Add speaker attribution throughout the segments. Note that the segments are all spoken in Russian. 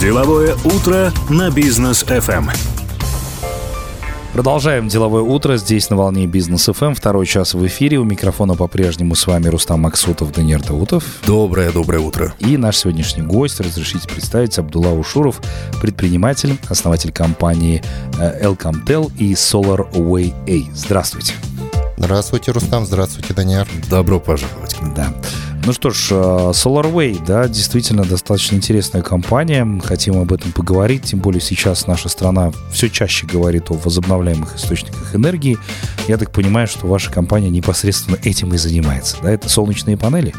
Speaker 1: Деловое утро на бизнес FM.
Speaker 2: Продолжаем деловое утро здесь на волне бизнес ФМ. Второй час в эфире. У микрофона по-прежнему с вами Рустам Максутов, Даниил Даутов.
Speaker 3: Доброе, доброе утро.
Speaker 2: И наш сегодняшний гость, разрешите представить, Абдулла Ушуров, предприниматель, основатель компании Elcomtel и SolarWay A. Здравствуйте.
Speaker 4: Здравствуйте, Рустам. Здравствуйте, Даниил.
Speaker 3: Добро пожаловать.
Speaker 2: Да. Ну что ж, э, SolarWay, да, действительно достаточно интересная компания. Хотим об этом поговорить, тем более сейчас наша страна все чаще говорит о возобновляемых источниках энергии. Я так понимаю, что ваша компания непосредственно этим и занимается, да? Это солнечные панели?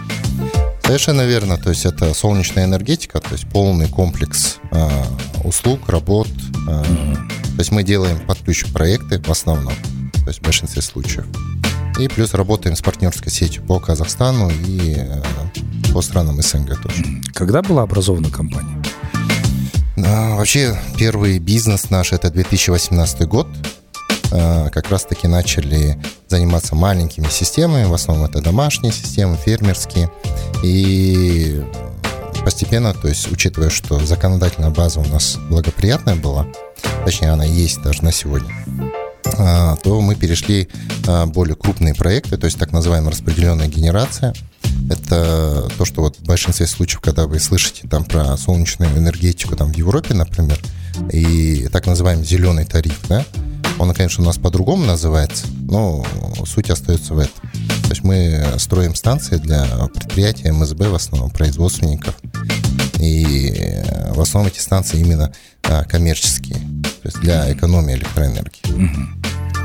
Speaker 4: Совершенно верно. То есть это солнечная энергетика, то есть полный комплекс э, услуг, работ. Э, mm То есть мы делаем под ключ проекты в основном, то есть в большинстве случаев. И плюс работаем с партнерской сетью по Казахстану и э, по странам СНГ тоже.
Speaker 2: Когда была образована компания?
Speaker 4: А, вообще, первый бизнес наш это 2018 год. А, как раз-таки начали заниматься маленькими системами, в основном это домашние системы, фермерские. И постепенно, то есть учитывая, что законодательная база у нас благоприятная была, точнее она есть даже на сегодня, то мы перешли а, более крупные проекты, то есть так называемая распределенная генерация. Это то, что вот в большинстве случаев, когда вы слышите там про солнечную энергетику там в Европе, например, и так называемый зеленый тариф, да, он, конечно, у нас по-другому называется, но суть остается в этом. То есть мы строим станции для предприятия МСБ, в основном производственников. И в основном эти станции именно а, коммерческие, то есть для экономии электроэнергии.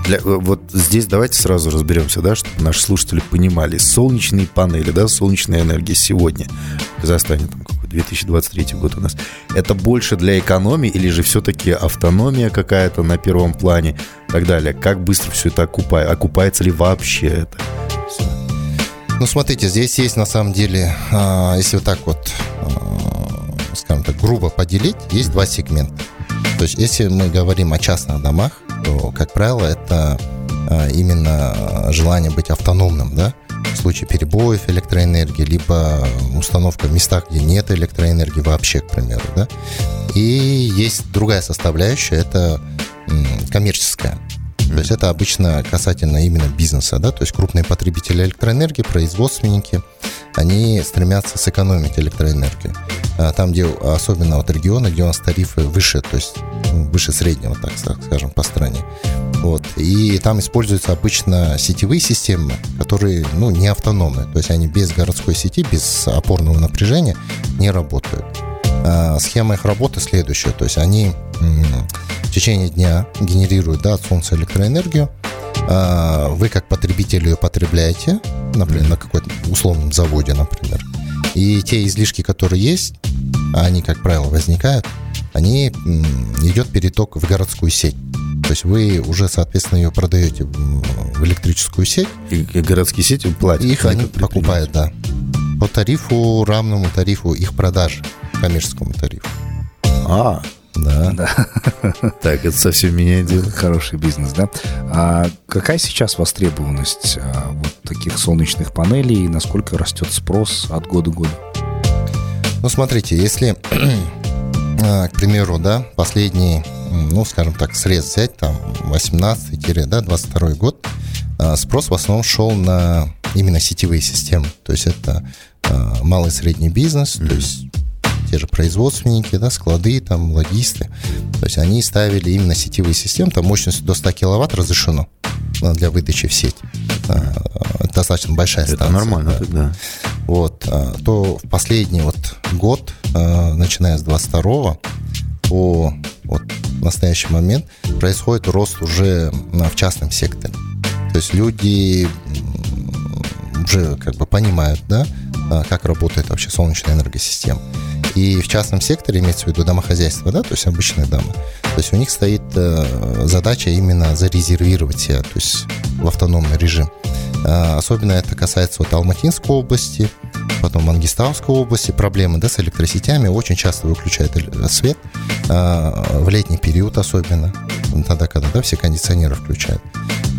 Speaker 3: Для, э, вот здесь давайте сразу разберемся, да, чтобы наши слушатели понимали. Солнечные панели, да, солнечная энергия сегодня в Казахстане, там какой 2023 год у нас, это больше для экономии или же все-таки автономия какая-то на первом плане и так далее? Как быстро все это окупает? Окупается ли вообще это?
Speaker 4: Ну, смотрите, здесь есть на самом деле, а, если вот так вот, а, скажем так, грубо поделить, есть два сегмента. То есть, если мы говорим о частных домах, то, как правило, это а, именно желание быть автономным, да, в случае перебоев электроэнергии, либо установка в местах, где нет электроэнергии вообще, к примеру, да. И есть другая составляющая, это коммерческая. То есть это обычно касательно именно бизнеса, да, то есть крупные потребители электроэнергии, производственники, они стремятся сэкономить электроэнергию. А там, где особенно вот регионы, где у нас тарифы выше, то есть выше среднего, так скажем, по стране. Вот. И там используются обычно сетевые системы, которые ну, не автономны. То есть они без городской сети, без опорного напряжения не работают. А схема их работы следующая. То есть они в течение дня генерируют да, от солнца электроэнергию. А вы как потребитель ее потребляете, например, на какой-то условном заводе, например. И те излишки, которые есть, они, как правило, возникают, они идет переток в городскую сеть. То есть вы уже, соответственно, ее продаете в электрическую сеть.
Speaker 3: И городские сети платят.
Speaker 4: Их они покупают, да. По тарифу, равному тарифу их продажи, коммерческому тарифу.
Speaker 3: А, да. да. Так, это совсем меняет дело.
Speaker 2: Хороший бизнес, да. А какая сейчас востребованность а, вот таких солнечных панелей и насколько растет спрос от года к году?
Speaker 4: Ну, смотрите, если, к примеру, да, последний, ну, скажем так, срез взять, там, 18-22 год, а, спрос в основном шел на именно сетевые системы. То есть это малый и средний бизнес, mm-hmm. то есть те же производственники, да, склады, там, логисты. То есть они ставили именно сетевые системы, там мощностью до 100 киловатт разрешено для выдачи в сеть. Это достаточно большая станция.
Speaker 3: Это нормально, да. да.
Speaker 4: А, то в последний вот год, а, начиная с 22 по вот настоящий момент, происходит рост уже в частном секторе. То есть люди уже как бы понимают, да, а, как работает вообще солнечная энергосистема. И в частном секторе, имеется в виду домохозяйство, да, то есть обычные дома, то есть у них стоит э, задача именно зарезервировать себя, то есть в автономный режим. Особенно это касается вот Алматинской области, потом Мангистауской области проблемы да, с электросетями, очень часто выключают свет, э, в летний период особенно, тогда, когда да, все кондиционеры включают.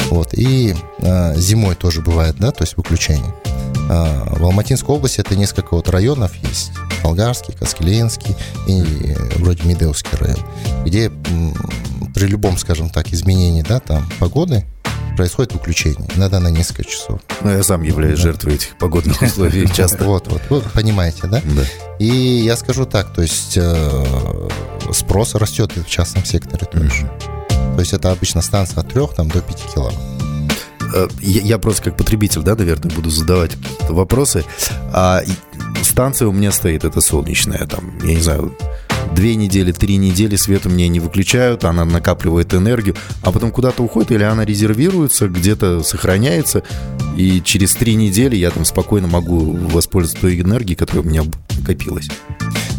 Speaker 4: Вот, и э, зимой тоже бывает, да, то есть выключение. А, в Алматинской области это несколько вот районов есть. Болгарский, Каскеленский и вроде Медеевский район, где при любом, скажем так, изменении да, там, погоды происходит выключение, иногда на несколько часов.
Speaker 3: Ну, я сам являюсь
Speaker 4: Да.
Speaker 3: жертвой этих погодных условий часто.
Speaker 4: Вот, вот, вы понимаете, да?
Speaker 3: Да.
Speaker 4: И я скажу так, то есть э, спрос растет и в частном секторе тоже. То есть это обычно станция от 3 там, до 5 киловатт.
Speaker 3: Э, Я, просто как потребитель, да, наверное, буду задавать вопросы. А станция у меня стоит, это солнечная, там, я не знаю, две недели, три недели свет у меня не выключают, она накапливает энергию, а потом куда-то уходит, или она резервируется, где-то сохраняется, и через три недели я там спокойно могу воспользоваться той энергией, которая у меня накопилась.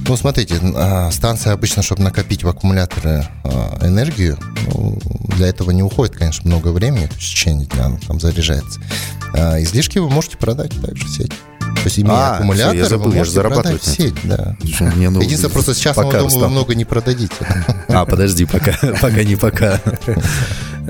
Speaker 4: Ну, смотрите, а, станция обычно, чтобы накопить в аккумуляторы а, энергию, ну, для этого не уходит, конечно, много времени, в течение дня она там заряжается. А Излишки вы можете продать также в сеть. Есть, имея
Speaker 3: А,
Speaker 4: аккумулятор,
Speaker 3: всё, я забыл,
Speaker 4: вы
Speaker 3: я же зарабатывать
Speaker 4: сеть, да.
Speaker 3: Мне, ну,
Speaker 4: Единственное, просто с частного
Speaker 3: пока
Speaker 4: дома вы много не продадите.
Speaker 3: А, подожди, пока, пока не пока.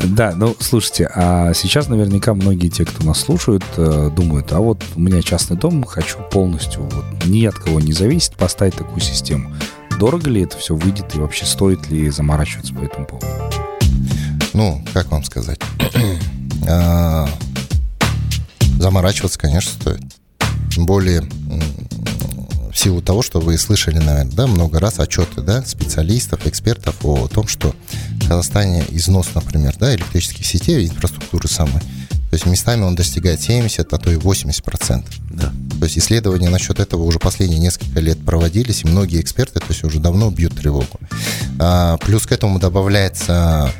Speaker 2: Да, ну слушайте, а сейчас наверняка многие те, кто нас слушают, э, думают, а вот у меня частный дом, хочу полностью вот, ни от кого не зависеть, поставить такую систему. Дорого ли это все выйдет и вообще стоит ли заморачиваться по этому поводу?
Speaker 4: Ну, как вам сказать? А, Заморачиваться, конечно, стоит. Тем более в силу того, что вы слышали, наверное, да, много раз отчеты да, специалистов, экспертов о том, что в Казахстане износ, например, да, электрических сетей, инфраструктуры самой, то есть местами он достигает 70, а то и 80 процентов.
Speaker 3: Да.
Speaker 4: То есть исследования насчет этого уже последние несколько лет проводились, и многие эксперты то есть уже давно бьют тревогу. А, плюс к этому добавляется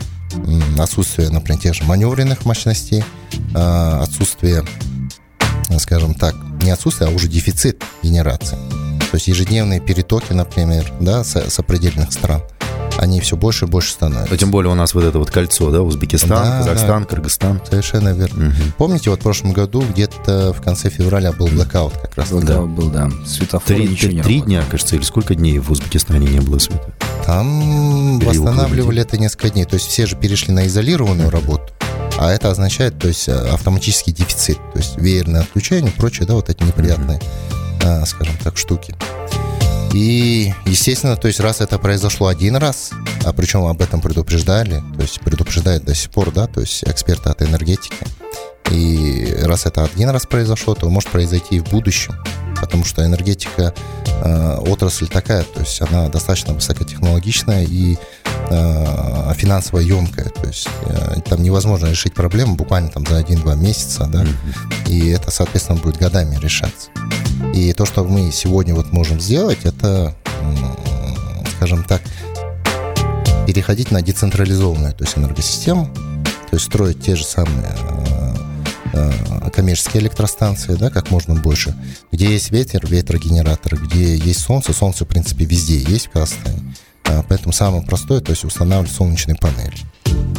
Speaker 4: отсутствие, например, тех же маневренных мощностей, а, отсутствие, скажем так, не отсутствие, а уже дефицит генерации. То есть ежедневные перетоки, например, да, с, сопредельных стран, они все больше и больше
Speaker 3: А
Speaker 4: становятся.
Speaker 3: тем более у нас вот это вот кольцо, да, Узбекистан,
Speaker 4: Да,
Speaker 3: Казахстан, Кыргызстан.
Speaker 4: Совершенно верно.
Speaker 3: Мгм.
Speaker 4: Помните, вот в прошлом году где-то в конце февраля был блокаут как раз.
Speaker 2: Был,
Speaker 3: Да.
Speaker 2: да. был, да. Светофор
Speaker 3: Три,
Speaker 2: ничего
Speaker 3: три-
Speaker 2: не
Speaker 3: три
Speaker 2: работало.
Speaker 3: дня, кажется, или сколько дней в Узбекистане не было света?
Speaker 4: Там
Speaker 3: около
Speaker 4: восстанавливали это несколько дней. То есть все же перешли на изолированную работу. А это означает, то есть, э, автоматический дефицит. То есть веерное отключение и прочее, да, вот эти неприятные, а, скажем так, штуки. И, естественно, то есть раз это произошло один раз, а причем об этом предупреждали, то есть предупреждают до сих пор, да, то есть эксперты от энергетики. И раз это один раз произошло, то может произойти и в будущем. Потому что энергетика э, отрасль такая, то есть она достаточно высокотехнологичная и э, финансово емкая. То есть э, там невозможно решить проблему буквально там за один-два месяца, да, и это, соответственно, будет годами решаться. И то, что мы сегодня вот можем сделать, это, скажем так, переходить на децентрализованную, то есть энергосистему, то есть строить те же самые э, коммерческие электростанции, да, как можно больше. Где есть ветер, ветрогенераторы, где есть солнце, солнце, в принципе, везде есть в Казахстане. А, Поэтому самое простое, то есть устанавливать солнечные панели.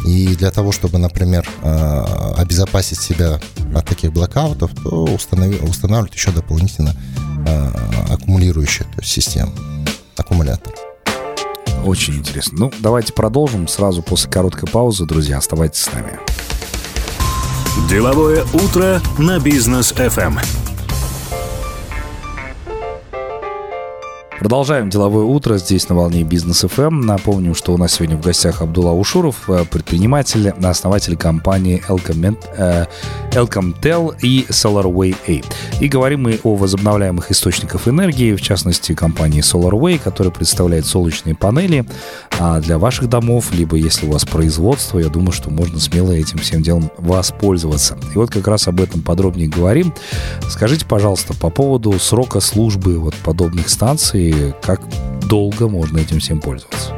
Speaker 4: И для того, чтобы, например, э, обезопасить себя от таких блокаутов, то устанавливать еще дополнительно э, аккумулирующую то есть систему, аккумулятор.
Speaker 2: Очень интересно. Ну, давайте продолжим сразу после короткой паузы. Друзья, оставайтесь с нами.
Speaker 1: Деловое утро на бизнес FM.
Speaker 2: Продолжаем деловое утро здесь на волне Бизнес FM. Напомню, что у нас сегодня в гостях Абдулла Ушуров, э, предприниматель, основатель компании Elcom, э, Elcomtel и SolarWay A. И говорим мы о возобновляемых источниках энергии, в частности компании SolarWay, которая представляет солнечные панели а для ваших домов, либо если у вас производство, я думаю, что можно смело этим всем делом воспользоваться. И вот как раз об этом подробнее говорим. Скажите, пожалуйста, по поводу срока службы вот подобных станций, как долго можно этим всем пользоваться?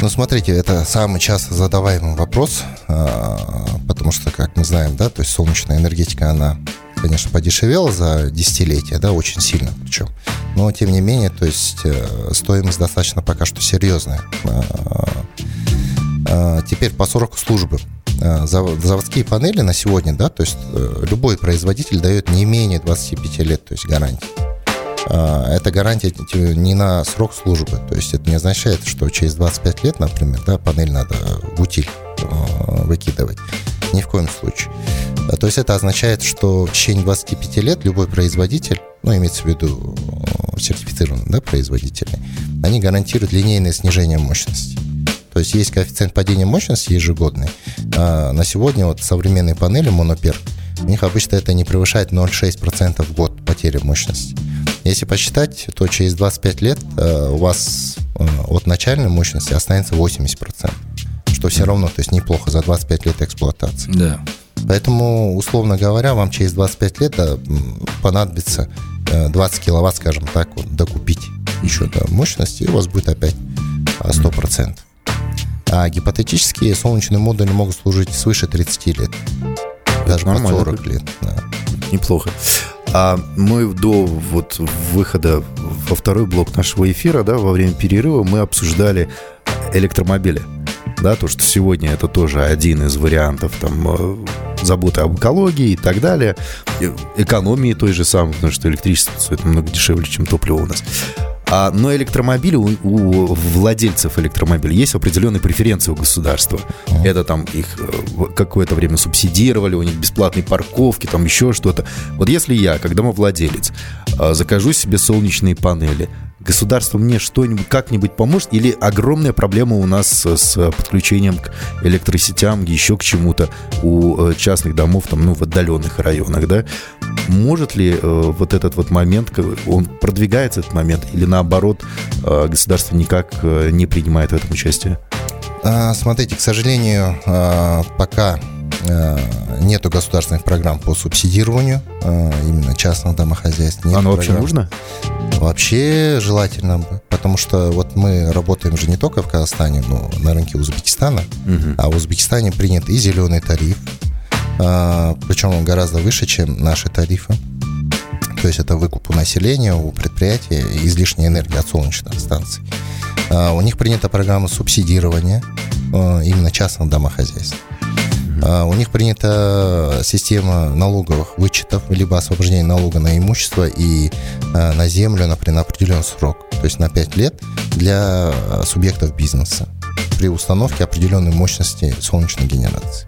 Speaker 4: Ну, смотрите, это самый часто задаваемый вопрос, а, потому что, как мы знаем, да, то есть солнечная энергетика, она, конечно, подешевела за десятилетия, да, очень сильно причем. Но, тем не менее, то есть э, стоимость достаточно пока что серьезная. А, а, Теперь по сроку службы. А, зав- Заводские панели на сегодня, да, то есть э, любой производитель дает не менее 25 лет, то есть гарантии. А, Это гарантия не на срок службы. То есть это не означает, что через 25 лет, например, да, панель надо в утиль э, выкидывать. Ни в коем случае. То есть это означает, что в течение 25 лет любой производитель, ну, имеется в виду э, сертифицированные да, производители, они гарантируют линейное снижение мощности. То есть есть коэффициент падения мощности ежегодный. А на сегодня вот современные панели монопер, у них обычно это не превышает 0,6% в год потери мощности. Если посчитать, то через 25 лет э, у вас э, от начальной мощности останется 80%, что все равно, то есть неплохо за 25 лет эксплуатации.
Speaker 2: Да.
Speaker 4: Поэтому, условно говоря, вам через 25 лет да, понадобится 20 киловатт, скажем так, вот, докупить еще до мощности, и у вас будет опять 100%. А гипотетические солнечные модули могут служить свыше 30 лет. Даже по 40 лет. Да.
Speaker 3: Неплохо. А мы до вот выхода во второй блок нашего эфира, да, во время перерыва мы обсуждали электромобили. Да, то, что сегодня это тоже один из вариантов там э, заботы об экологии и так далее, экономии той же самой, потому что электричество стоит намного дешевле, чем топливо у нас. А, но электромобили, у, у владельцев электромобилей есть определенные преференции у государства. Это там их э, какое-то время субсидировали, у них бесплатные парковки, там еще что-то. Вот если я, как домовладелец, э, закажу себе солнечные панели, государство мне что-нибудь как-нибудь поможет? Или огромная проблема у нас с подключением к электросетям, еще к чему-то у э, частных домов, там, ну, в отдаленных районах, да? Может ли э, вот этот вот момент, он продвигается этот момент, или наоборот, э, государство никак э, не принимает в этом участие?
Speaker 4: А, смотрите, к сожалению, а, пока нету государственных программ по субсидированию именно частных домохозяйств.
Speaker 3: Нет Оно вообще нужно?
Speaker 4: Вообще желательно потому что вот мы работаем же не только в Казахстане, но на рынке Узбекистана, угу. а в Узбекистане принят и зеленый тариф, причем он гораздо выше, чем наши тарифы. То есть это выкуп у населения, у предприятия излишняя энергия от солнечных станций. У них принята программа субсидирования именно частных домохозяйств. А, у них принята система налоговых вычетов, либо освобождения налога на имущество и на землю, например, на определенный срок, то есть на 5 лет для субъектов бизнеса при установке определенной мощности солнечной генерации.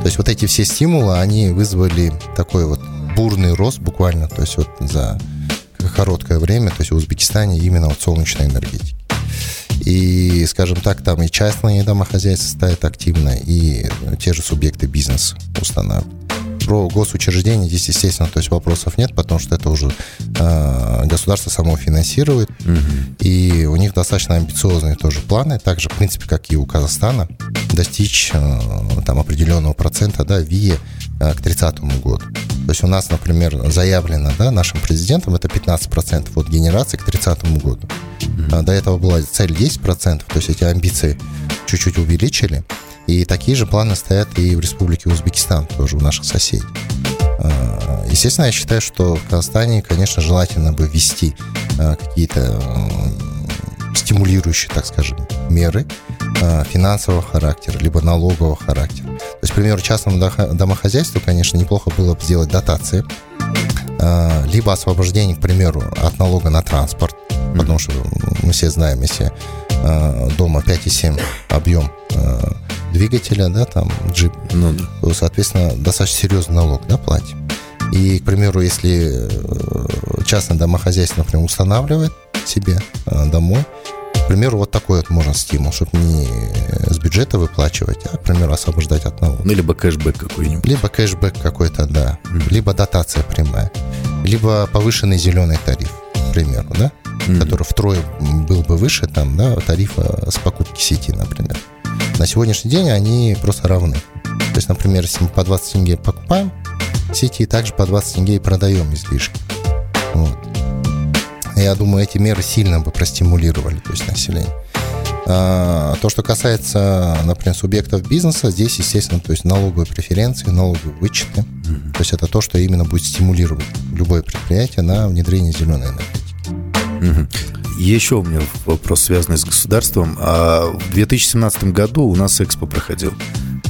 Speaker 4: То есть вот эти все стимулы, они вызвали такой вот бурный рост буквально, то есть вот за короткое время, то есть в Узбекистане именно вот солнечной энергетики. И, скажем так, там и частные домохозяйства стоят активно, и те же субъекты бизнеса устанавливают. Про госучреждения здесь, естественно, то есть вопросов нет, потому что это уже э, государство само финансирует, угу. и у них достаточно амбициозные тоже планы, так же, в принципе, как и у Казахстана, достичь э, там определенного процента, да, ВИЭ э, к 30 году. То есть у нас, например, заявлено да, нашим президентом это 15% от генерации к 30 году. Mm-hmm. До этого была цель 10%, то есть эти амбиции чуть-чуть увеличили. И такие же планы стоят и в Республике Узбекистан, тоже у наших соседей. А, естественно, я считаю, что в Казахстане, конечно, желательно бы ввести а, какие-то стимулирующие, так скажем, меры финансового характера, либо налогового характера. То есть, к примеру, частному домохозяйству, конечно, неплохо было бы сделать дотации, либо освобождение, к примеру, от налога на транспорт, потому что мы все знаем, если дома 5,7 объем двигателя, да, там джип, ну, да. то, соответственно, достаточно серьезный налог, да, платим. И, к примеру, если э, частное домохозяйство, например, устанавливает себе э, домой, к примеру, вот такой вот можно стимул, чтобы не с бюджета выплачивать, а, к примеру, освобождать от налога.
Speaker 3: Ну, либо кэшбэк какой-нибудь.
Speaker 4: Либо кэшбэк какой-то, да. Mm-hmm. Либо дотация прямая. Либо повышенный зеленый тариф, к примеру, да, mm-hmm. который втрое был бы выше там, да, тарифа с покупки сети, например. На сегодняшний день они просто равны. То есть, например, если мы по 20 тенге покупаем сети, также по 20 тенге и продаем излишки. Вот. Я думаю, эти меры сильно бы простимулировали то есть, население. А, то, что касается, например, субъектов бизнеса, здесь, естественно, то есть налоговые преференции, налоговые вычеты. Mm-hmm. То есть это то, что именно будет стимулировать любое предприятие на внедрение зеленой энергетики.
Speaker 3: Mm-hmm. Еще у меня вопрос, связанный с государством. А в 2017 году у нас Экспо проходил.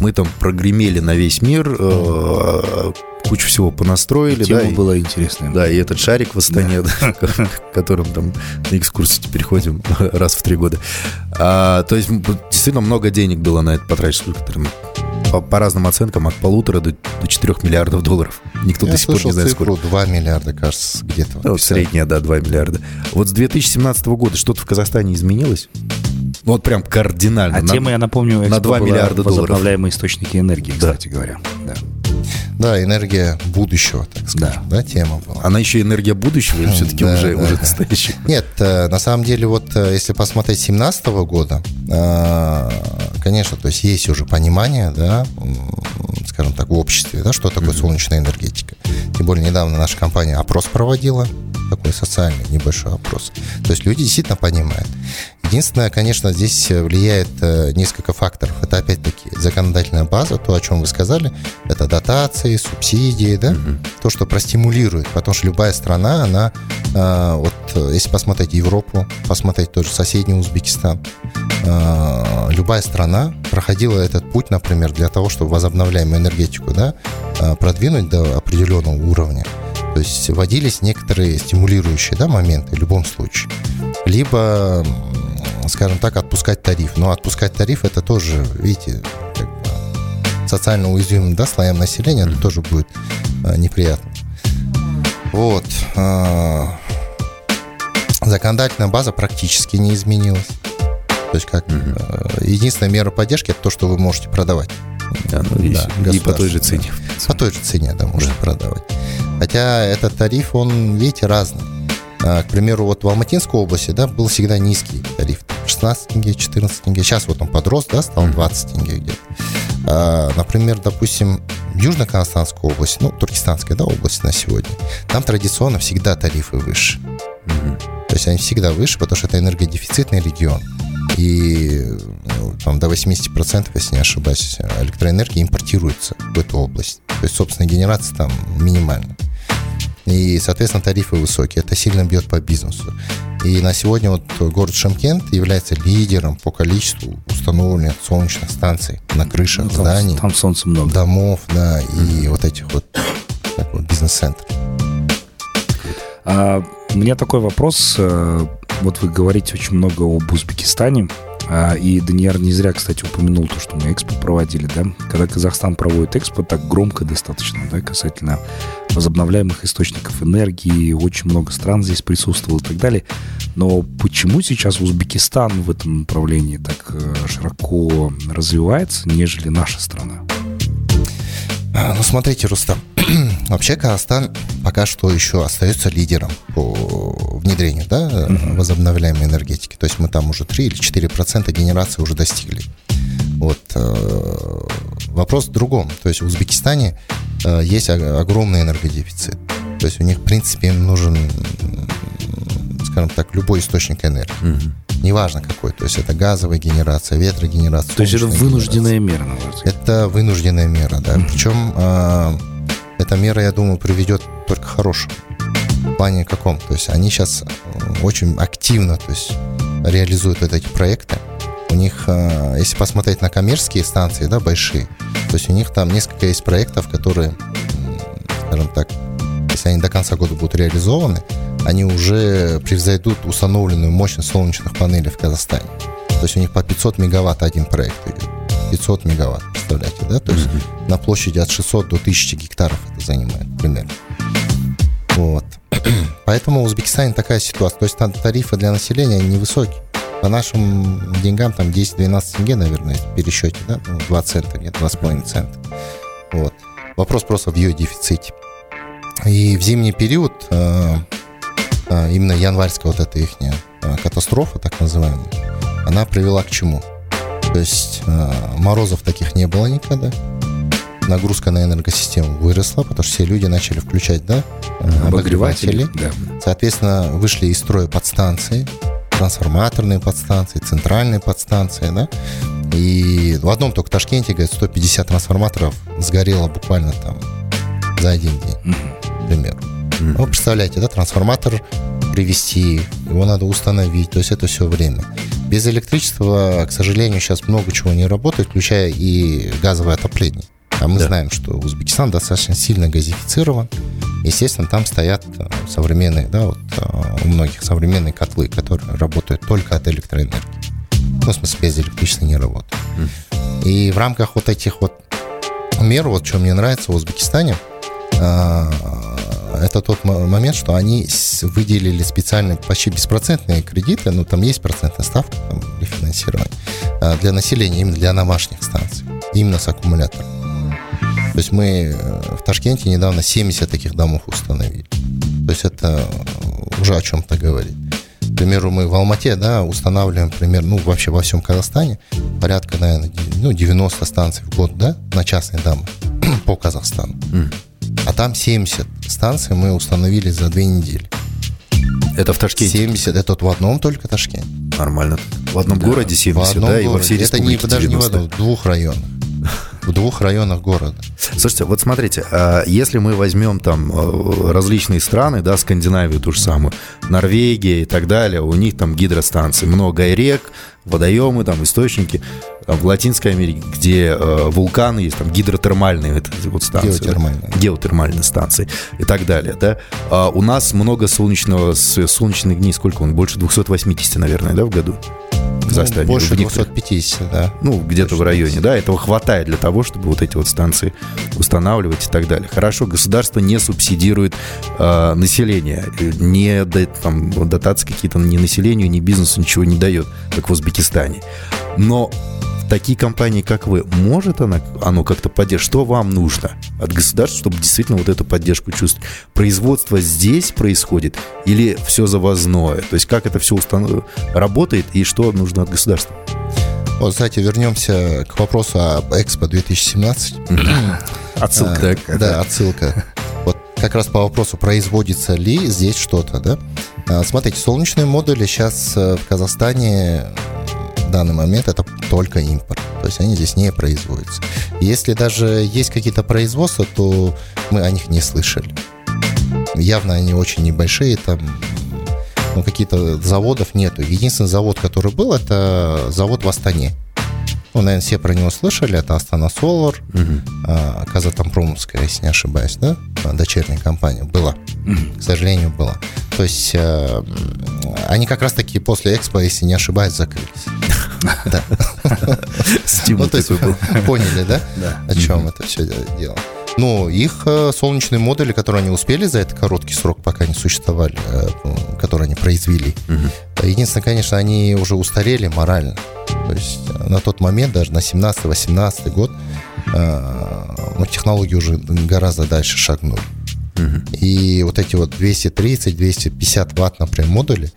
Speaker 3: Мы там прогремели на весь мир, э, кучу всего понастроили.
Speaker 2: Тема
Speaker 3: да,
Speaker 2: была интересная.
Speaker 3: Да, и этот шарик в Астане, да. да, которым там на экскурсии теперь ходим раз в три года. А, то есть действительно много денег было на это потрачено. По, по разным оценкам от полутора до, до 4 миллиардов долларов. Никто
Speaker 4: Я
Speaker 3: до сих пор не знает,
Speaker 4: цифру
Speaker 3: сколько.
Speaker 4: 2 миллиарда, кажется, где-то.
Speaker 3: Ну, средняя, да, 2 миллиарда. Вот с 2017 года что-то в Казахстане изменилось? Ну, вот прям кардинально.
Speaker 2: А
Speaker 3: На-
Speaker 2: тема, я напомню,
Speaker 3: на
Speaker 2: экспо
Speaker 3: 2
Speaker 2: была
Speaker 3: миллиарда долларов.
Speaker 2: возобновляемые источники энергии,
Speaker 3: Да.
Speaker 2: кстати говоря. Да.
Speaker 4: Да, энергия будущего, так скажем, да, тема была.
Speaker 3: Она еще энергия будущего или все-таки
Speaker 4: Да,
Speaker 3: уже,
Speaker 4: да.
Speaker 3: уже настоящая?
Speaker 4: Нет, э, на самом деле, вот э, если посмотреть 2017 года, э, конечно, то есть есть уже понимание, да, скажем так, в обществе, да, что такое солнечная энергетика. Тем более недавно наша компания опрос проводила, такой социальный небольшой опрос. То есть люди действительно понимают. Единственное, конечно, здесь э, влияет э, несколько факторов. Это опять-таки законодательная база, то, о чем вы сказали, это дотации, субсидии, да, то, что простимулирует, потому что любая страна, она, э, вот если посмотреть Европу, посмотреть тоже соседний Узбекистан, любая страна проходила этот путь, например, для того, чтобы возобновляемую энергетику, да, продвинуть до определенного уровня. То есть вводились некоторые стимулирующие да, моменты в любом случае. Либо, скажем так, отпускать тариф. Но отпускать тариф это тоже, видите, как бы социально уязвимым да, слоям населения это тоже будет э, неприятно. Вот. э, законодательная база практически не изменилась. То есть как э, единственная мера поддержки это то, что вы можете продавать.
Speaker 3: Да, ну,
Speaker 4: Да,
Speaker 3: и по той же цене.
Speaker 4: По той же цене, да, можете продавать. Хотя этот тариф, он, видите, разный. А, К примеру, вот в Алматинской области, да, был всегда низкий тариф. 16 тенге, 14 тенге. Сейчас вот он подрос, да, стал 20 тенге где-то. А, Например, допустим, в Южно-Казахстанской области, ну, Туркестанская, да, область на сегодня, там традиционно всегда тарифы выше. То есть они всегда выше, потому что это энергодефицитный регион. И ну, там до 80%, если не ошибаюсь, электроэнергии импортируется в эту область. То есть собственная генерация там минимальна. И, соответственно, тарифы высокие. Это сильно бьет по бизнесу. И на сегодня вот город Шымкент является лидером по количеству установленных солнечных станций на крышах
Speaker 2: Ну, там,
Speaker 4: зданий,
Speaker 2: там солнца много.
Speaker 4: домов, да, и вот этих вот, вот бизнес-центров.
Speaker 2: А, у меня такой вопрос. э, Вот вы говорите очень много об Узбекистане. А, И Даниэр не зря, кстати, упомянул то, что мы экспо проводили, да? Когда Казахстан проводит экспо, так громко достаточно, да, касательно возобновляемых источников энергии, очень много стран здесь присутствовало и так далее. Но почему сейчас Узбекистан в этом направлении так э, широко развивается, нежели наша страна?
Speaker 4: А, Ну, смотрите, Рустам, вообще Казахстан пока что еще остается лидером по внедрению да, возобновляемой энергетики. То есть мы там уже 3 или 4 процента генерации уже достигли. Вот. э, Вопрос в другом. То есть в Узбекистане э, есть огромный энергодефицит. То есть у них, в принципе, им нужен, скажем так, любой источник энергии. Неважно какой. То есть это газовая генерация, ветрогенерация.
Speaker 2: То есть это вынужденная мера, на
Speaker 4: это вынужденная мера, да. Причем э, эта мера, я думаю, приведет только к хорошему. В плане каком? То есть они сейчас очень активно то есть, реализуют вот эти проекты. У них, э, если посмотреть на коммерческие станции, да, большие, то есть у них там несколько есть проектов, которые, скажем так, если они до конца года будут реализованы, они уже превзойдут установленную мощность солнечных панелей в Казахстане. То есть у них по 500 мегаватт один проект идет. 500 мегаватт, представляете, да? То есть на площади от 600 до 1000 гектаров это занимает примерно. Вот. Поэтому в Узбекистане такая ситуация. То есть там тарифы для населения невысокие. По нашим деньгам там 10-12 тенге, наверное, в пересчете, да? Ну, 2 цента, нет, 2,5 цента. Вот. Вопрос просто в ее дефиците. И в зимний период э, э, именно январская вот эта их катастрофа, так называемая, она привела к чему? То есть э, морозов таких не было никогда. Нагрузка на энергосистему выросла, потому что все люди начали включать, да, э, обогреватели.
Speaker 2: Да.
Speaker 4: Соответственно, вышли из строя подстанции, трансформаторные подстанции, центральные подстанции, да. И в одном только Ташкенте, говорят, 150 трансформаторов сгорело буквально там за один день, к примеру. Ну, представляете, да, трансформатор привести, его надо установить, то есть это все время. Без электричества, к сожалению, сейчас много чего не работает, включая и газовое отопление. А мы
Speaker 3: Да.
Speaker 4: знаем, что Узбекистан достаточно сильно газифицирован. Естественно, там стоят э, современные, да, вот э, у многих современные котлы, которые работают только от электроэнергии. Ну, в смысле, без электричества не работают. И в рамках вот этих вот меру, вот что мне нравится в Узбекистане, это тот момент, что они выделили специальные почти беспроцентные кредиты, ну там есть процентная ставка там, рефинансирования, а, для населения, именно для домашних станций, именно с аккумулятором. То есть мы э, в Ташкенте недавно 70 таких домов установили. То есть это уже о чем-то говорит. К примеру, мы в Алмате, да, устанавливаем, например, ну, вообще во всем Казахстане порядка, наверное, ну, 90 станций в год, да, на частные дома по Казахстану. Там 70 станций мы установили за две недели.
Speaker 3: Это в Ташкенте?
Speaker 4: 70, это вот в одном только Ташкенте.
Speaker 3: Нормально. В одном да, городе 70, да, городе. и во всей
Speaker 4: Это не, даже не в одном, в двух районах в двух районах города.
Speaker 3: Слушайте, вот смотрите, а если мы возьмем там э, различные страны, да, Скандинавию ту же самую, Норвегия и так далее, у них там гидростанции, много рек, водоемы, там источники. Там, в Латинской Америке, где э, вулканы есть, там гидротермальные вот, вот станции. Геотермальные. Да, геотермальные станции и так далее. Да? А у нас много солнечного, солнечных дней, сколько он? Больше 280, наверное, да, в году?
Speaker 4: Казахстане. Ну, больше 250, да.
Speaker 3: Ну, где-то в районе, да, этого хватает для того, чтобы вот эти вот станции устанавливать и так далее. Хорошо, государство не субсидирует э, население, не там, дотации какие-то ни населению, ни бизнесу ничего не дает, как в Узбекистане. Но такие компании, как вы, может она, оно как-то поддерживать? Что вам нужно от государства, чтобы действительно вот эту поддержку чувствовать? Производство здесь происходит или все завозное? То есть как это все установ... работает и что нужно от государства?
Speaker 4: Вот, кстати, вернемся к вопросу об Экспо 2017.
Speaker 3: Отсылка.
Speaker 4: А, да, отсылка. Вот как раз по вопросу, производится ли здесь что-то, да? А, смотрите, солнечные модули сейчас э, в Казахстане в данный момент это только импорт. То есть они здесь не производятся. Если даже есть какие-то производства, то мы о них не слышали. Явно они очень небольшие, там ну, какие-то заводов нету. Единственный завод, который был, это завод в Астане. Ну, наверное, все про него слышали. Это Астана Солар, угу. Казатомпромовская, если не ошибаюсь, да? Дочерняя компания была. К сожалению, была. То есть а, они как раз таки после Экспо, если не ошибаюсь, закрылись. Да.
Speaker 3: Стимул ну,
Speaker 4: Поняли, да? Да. О чем это все дело? Ну, их э, солнечные модули, которые они успели за этот короткий срок, пока они существовали, э, которые они произвели. Единственное, конечно, они уже устарели морально. То есть э, на тот момент, даже на 17-18 год, ну, технологии уже гораздо дальше шагнули. Угу. И вот эти вот 230-250 ватт, например, модули,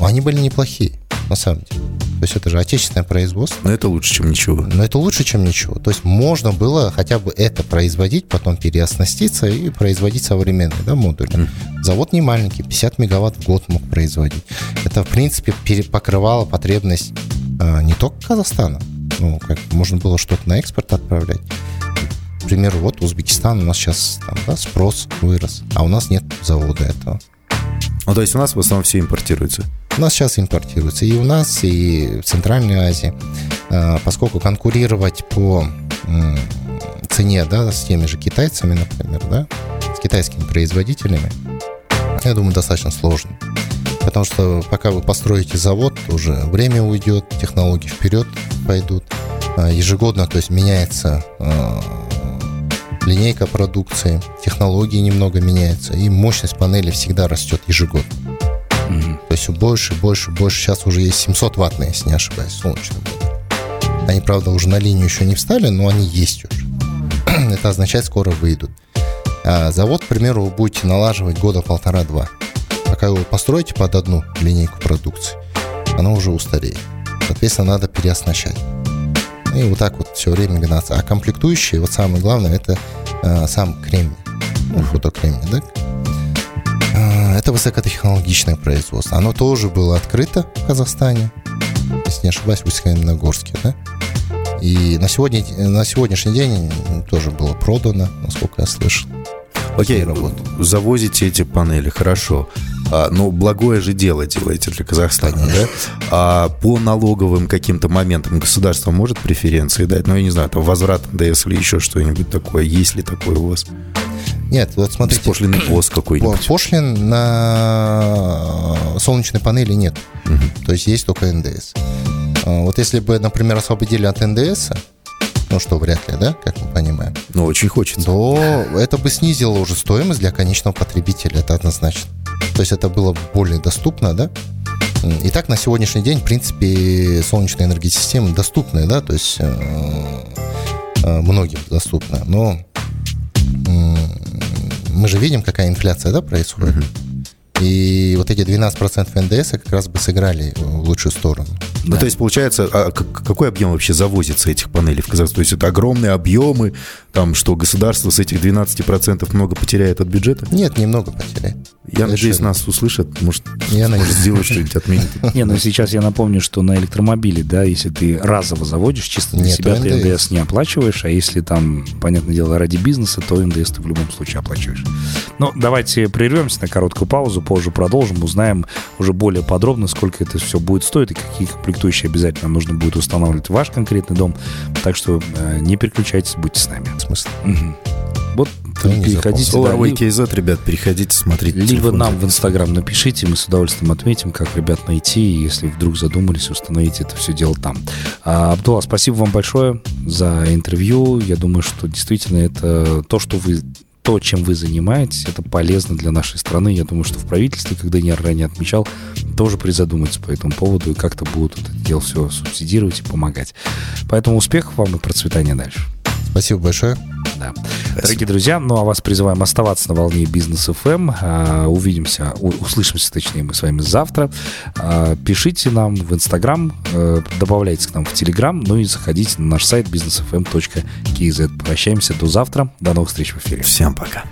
Speaker 4: они были неплохие на самом деле. То есть это же отечественное производство.
Speaker 3: Но это лучше, чем ничего.
Speaker 4: Но это лучше, чем ничего. То есть можно было хотя бы это производить, потом переоснаститься и производить современные да, модули. Mm. Завод не маленький, 50 мегаватт в год мог производить. Это, в принципе, покрывало потребность а, не только Казахстана. Ну, как можно было что-то на экспорт отправлять. К примеру, вот Узбекистан у нас сейчас там, да, спрос вырос, а у нас нет завода этого.
Speaker 3: Ну, то есть у нас в основном все импортируется?
Speaker 4: У нас сейчас импортируется и у нас, и в Центральной Азии, а, поскольку конкурировать по цене, да, с теми же китайцами, например, да, с китайскими производителями, я думаю, достаточно сложно. Потому что пока вы построите завод, уже время уйдет, технологии вперед пойдут. А, ежегодно, то есть меняется а, линейка продукции, технологии немного меняются, и мощность панели всегда растет ежегодно. Mm-hmm. То есть больше, больше, больше. Сейчас уже есть 700 ваттные, если не ошибаюсь, солнечные. Они, правда, уже на линию еще не встали, но они есть уже. Это означает, скоро выйдут. А завод, к примеру, вы будете налаживать года полтора-два. Пока вы построите под одну линейку продукции, она уже устареет. Соответственно, надо переоснащать. И вот так вот все время гнаться. А комплектующие, вот самое главное, это э, сам кремний. Ну, фотокремний, да? А, это высокотехнологичное производство. Оно тоже было открыто в Казахстане, если не ошибаюсь, в Усть-Каменогорске, да? И на, сегодня, на сегодняшний день тоже было продано, насколько я слышал.
Speaker 3: Окей, okay, завозите эти панели, хорошо. А, но благое же дело делаете для Казахстана, да? А по налоговым каким-то моментам государство может преференции дать? Ну, я не знаю, там возврат НДС или еще что-нибудь такое. Есть ли такое у вас?
Speaker 4: Нет, вот смотрите.
Speaker 3: Беспошлиный пост какой-нибудь.
Speaker 4: Пошлин на солнечной панели нет. Угу. То есть есть только НДС. А, вот если бы, например, освободили от НДС, ну что вряд ли, да, как мы понимаем,
Speaker 3: Ну, очень хочется.
Speaker 4: то это бы снизило уже стоимость для конечного потребителя, это однозначно. То есть это было более доступно, да? М, И так на сегодняшний день, в принципе, солнечная энергосистема доступная, да, то есть э, э, многим доступна, но мы же видим, какая инфляция, да, происходит. И вот эти 12% НДС как раз бы сыграли в лучшую сторону.
Speaker 3: Ну, то есть, получается, а какой объем вообще завозится этих панелей в Казахстан? То есть, это огромные объемы, там, что государство с этих 12% много потеряет от бюджета?
Speaker 4: Нет, немного потеряет.
Speaker 3: Я надеюсь,
Speaker 4: Совершенно.
Speaker 3: нас услышат, может,
Speaker 4: Я
Speaker 3: может
Speaker 4: надеюсь.
Speaker 3: сделать что-нибудь, отменить.
Speaker 2: Не, ну сейчас я напомню, что на электромобиле, да, если ты разово заводишь, чисто для
Speaker 4: Нет
Speaker 2: себя ты
Speaker 4: НДС.
Speaker 2: НДС не оплачиваешь, а если там, понятное дело, ради бизнеса, то НДС ты в любом случае оплачиваешь. Ну, давайте прервемся на короткую паузу, позже продолжим, узнаем уже более подробно, сколько это все будет стоить и какие комплектующие обязательно нужно будет устанавливать в ваш конкретный дом. Так что э, не переключайтесь, будьте с нами.
Speaker 4: В смысле?
Speaker 2: Вот
Speaker 4: Да, не
Speaker 2: переходите, да,
Speaker 3: SolarWay
Speaker 2: ли-
Speaker 3: KZ, ребят, переходите, смотрите.
Speaker 2: либо нам в Инстаграм напишите, мы с удовольствием отметим, как ребят найти, если вдруг задумались, установите это все дело там. А, Абдулла, спасибо вам большое за интервью. Я думаю, что действительно это то, что вы то, чем вы занимаетесь, это полезно для нашей страны. Я думаю, что в правительстве, когда я ранее отмечал, тоже призадумаются по этому поводу и как-то будут это дело все субсидировать и помогать. Поэтому успехов вам и процветания дальше.
Speaker 4: Спасибо большое.
Speaker 2: Да. Дорогие друзья, ну а вас призываем оставаться на волне бизнес FM. А, Увидимся, услышимся, точнее, мы с вами завтра. А, Пишите нам в Инстаграм, э, добавляйтесь к нам в Телеграм, ну и заходите на наш сайт businessfm.kz. Прощаемся до завтра. До новых встреч в эфире.
Speaker 3: Всем пока.